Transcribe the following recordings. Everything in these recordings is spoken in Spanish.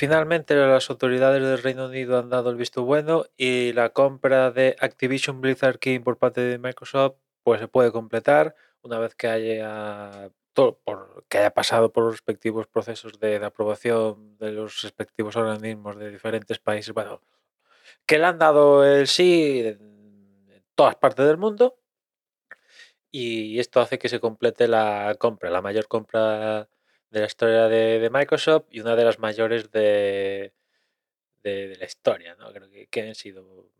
finalmente las autoridades del Reino Unido han dado el visto bueno y la compra de Activision Blizzard King por parte de Microsoft pues se puede completar una vez que haya que haya pasado por los respectivos procesos de, aprobación de los respectivos organismos de diferentes países, bueno, que le han dado el sí en todas partes del mundo y esto hace que se complete la compra, la mayor compra de la historia de, Microsoft y una de las mayores de, de, la historia, ¿no? Creo que, han sido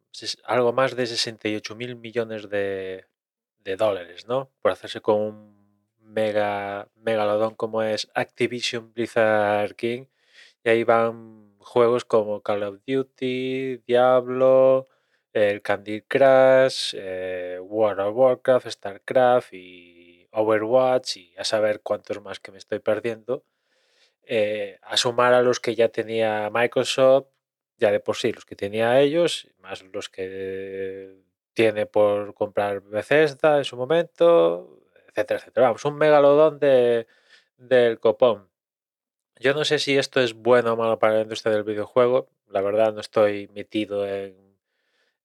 algo más de 68 mil millones de, de dólares, ¿no? Por hacerse con un mega megalodón como es Activision Blizzard King y ahí van juegos como Call of Duty, Diablo, el Candy Crush, eh, World of Warcraft, StarCraft y Overwatch y a saber cuántos más que me estoy perdiendo. Eh, a sumar a los que ya tenía Microsoft, ya de por sí los que tenía ellos, más los que tiene por comprar Bethesda en su momento, etcétera, etcétera. Vamos, un megalodón de, del copón. Yo no sé si esto es bueno o malo para la industria del videojuego. La verdad no estoy metido en,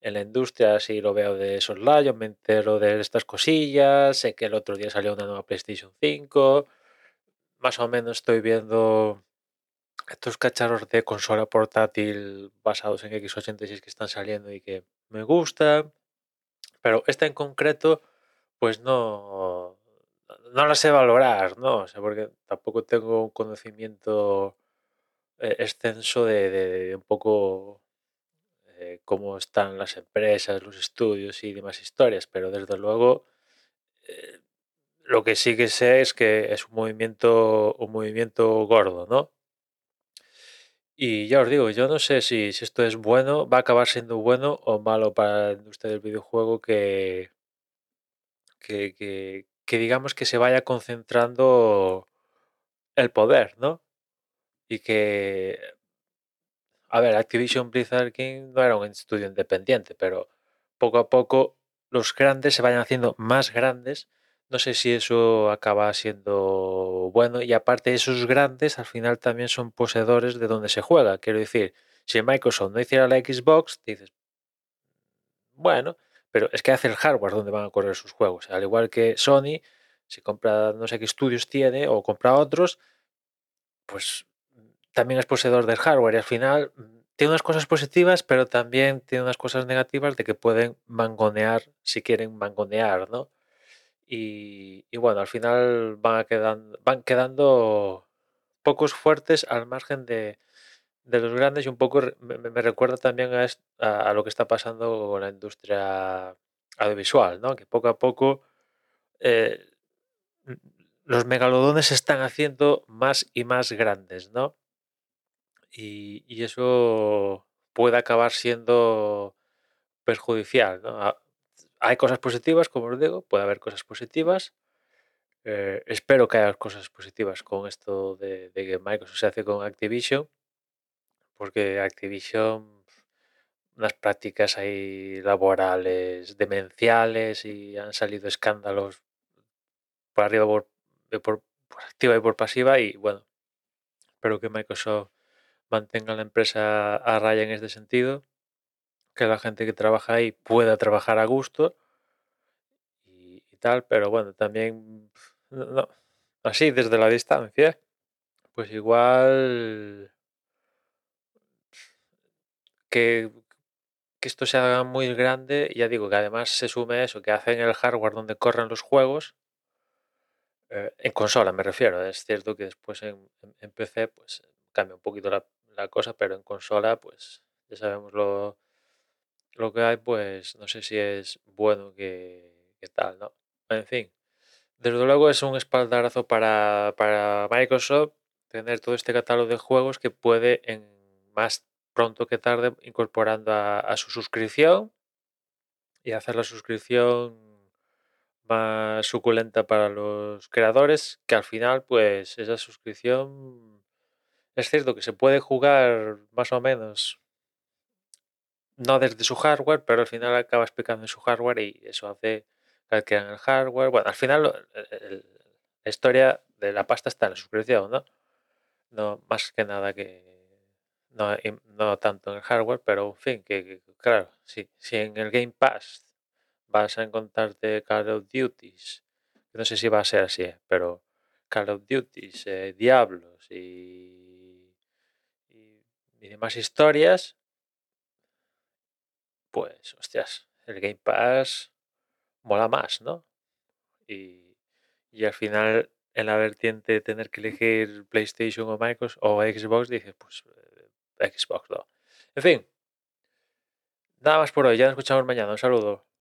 en la industria, si lo veo de soslayo, me entero de estas cosillas, sé que el otro día salió una nueva PlayStation 5, más o menos estoy viendo estos cacharros de consola portátil basados en x86 que están saliendo y que me gustan, pero esta en concreto pues no, no la sé valorar, ¿no? O sea, porque tampoco tengo un conocimiento eh, extenso de, un poco eh, cómo están las empresas, los estudios y demás historias, pero desde luego eh, lo que sí que sé es que es un movimiento, un movimiento gordo, ¿no? Y ya os digo, yo no sé si, si esto es bueno, va a acabar siendo bueno o malo para la industria del videojuego que, que, digamos que se vaya concentrando el poder, ¿no? Y que, a ver, Activision Blizzard King no era un estudio independiente, pero poco a poco los grandes se vayan haciendo más grandes. No sé si eso acaba siendo bueno. Y aparte, esos grandes al final también son poseedores de donde se juega. Quiero decir, si Microsoft no hiciera la Xbox, dices, bueno, pero es que hace el hardware donde van a correr sus juegos. Al igual que Sony, si compra no sé qué estudios tiene o compra otros, pues también es poseedor del hardware y al final tiene unas cosas positivas, pero también tiene unas cosas negativas de que pueden mangonear si quieren mangonear, ¿no? Y, bueno, al final van, quedando, van quedando pocos fuertes al margen de, los grandes y un poco me, recuerda también a, a, lo que está pasando con la industria audiovisual, ¿no? que poco a poco eh, los megalodones se están haciendo más y más grandes, ¿no? Y, eso puede acabar siendo perjudicial, ¿no? Hay cosas positivas, como os digo, puede haber cosas positivas. Eh, espero que haya cosas positivas con esto de, que Microsoft se hace con Activision porque Activision, unas prácticas ahí laborales demenciales y han salido escándalos por arriba, por, activa y por pasiva y bueno, espero que Microsoft mantenga la empresa a raya en este sentido, que la gente que trabaja ahí pueda trabajar a gusto y, tal, pero bueno, también así desde la distancia, pues igual que, esto se haga muy grande, ya digo que además se sume eso, que hacen el hardware donde corren los juegos, eh, en consola me refiero, es cierto que después en, PC pues cambia un poquito la, cosa, pero en consola pues ya sabemos lo, lo que hay, pues no sé si es bueno que, tal, ¿no? En fin, desde luego es un espaldarazo para, para Microsoft tener todo este catálogo de juegos que puede en más pronto que tarde incorporando a, su suscripción y hacer la suscripción más suculenta para los creadores, que al final, pues esa suscripción es cierto que se puede jugar más o menos no desde su hardware, pero al final acaba explicando en su hardware y eso hace que adquieran el hardware. Bueno, al final la historia de la pasta está en la suscripción, ¿no? No más que nada que no, no tanto en el hardware, pero en fin, que, claro, si, si en el Game Pass vas a encontrarte Call of Duties, no sé si va a ser así, ¿eh? pero Call of Duties, eh, Diablos y, y, demás historias, pues, hostias, el Game Pass mola más, ¿no? Y, y al final, en la vertiente de tener que elegir PlayStation o Microsoft o Xbox, dices, pues Xbox, ¿no? En fin, nada más por hoy, ya nos escuchamos mañana, un saludo.